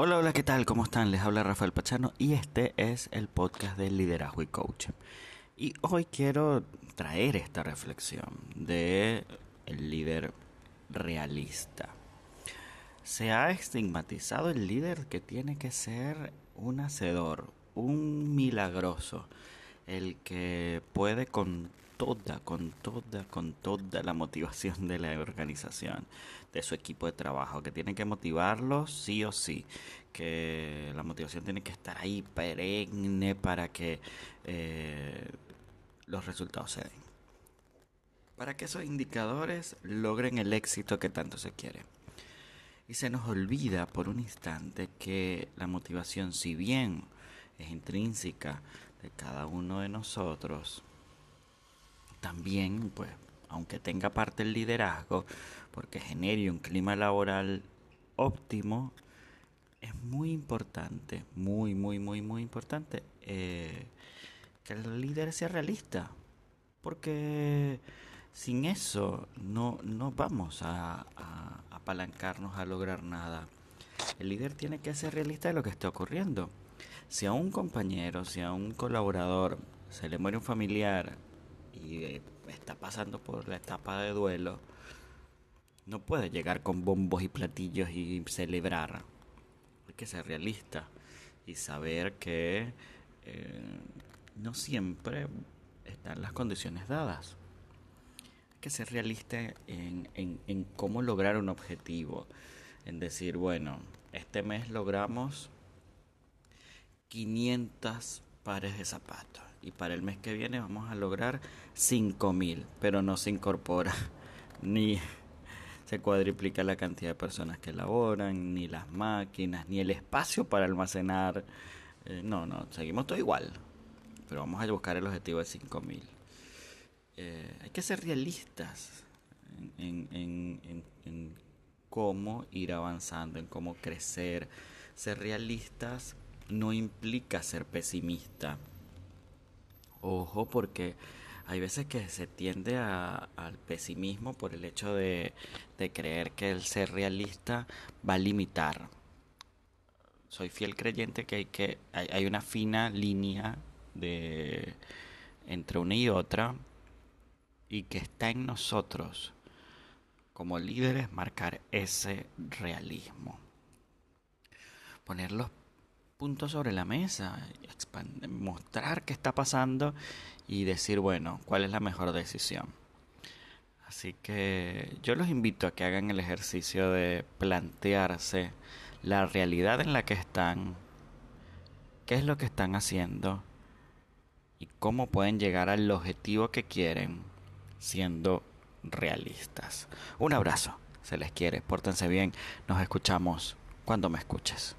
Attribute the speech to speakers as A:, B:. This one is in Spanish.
A: Hola, hola, ¿qué tal? ¿Cómo están? Les habla Rafael Pachano y este es el podcast de liderazgo y coaching. Y hoy quiero traer esta reflexión de el líder realista. Se ha estigmatizado el líder que tiene que ser un hacedor, un milagroso, el que puede con toda, con toda, con toda la motivación de la organización, de su equipo de trabajo, que tiene que motivarlos sí o sí, que la motivación tiene que estar ahí perenne para que eh, los resultados se den. Para que esos indicadores logren el éxito que tanto se quiere. Y se nos olvida por un instante que la motivación, si bien es intrínseca de cada uno de nosotros, también, pues, aunque tenga parte el liderazgo, porque genere un clima laboral óptimo, es muy importante, muy, muy, muy, muy importante eh, que el líder sea realista. Porque sin eso no, no vamos a, a apalancarnos a lograr nada. El líder tiene que ser realista de lo que está ocurriendo. Si a un compañero, si a un colaborador se le muere un familiar y eh, está pasando por la etapa de duelo, no puede llegar con bombos y platillos y celebrar. Hay que ser realista y saber que eh, no siempre están las condiciones dadas. Hay que ser realista en, en, en cómo lograr un objetivo. En decir, bueno, este mes logramos 500 pares de zapatos y para el mes que viene vamos a lograr 5000, pero no se incorpora ni se cuadriplica la cantidad de personas que laboran, ni las máquinas, ni el espacio para almacenar. Eh, no, no, seguimos todo igual, pero vamos a buscar el objetivo de 5000. Eh, hay que ser realistas en, cómo ir avanzando, en cómo crecer. Ser realistas no implica ser pesimista. Ojo porque hay veces que se tiende a, al pesimismo por el hecho de, creer que el ser realista va a limitar. Soy fiel creyente que hay que hay, una fina línea entre una y otra y que está en nosotros como líderes marcar ese realismo. Poner los puntos sobre la mesa, mostrar qué está pasando y decir, bueno, cuál es la mejor decisión. Así que yo los invito a que hagan el ejercicio de plantearse la realidad en la que están, qué es lo que están haciendo y cómo pueden llegar al objetivo que quieren siendo realistas. Un abrazo, se les quiere, pórtense bien, nos escuchamos cuando me escuches.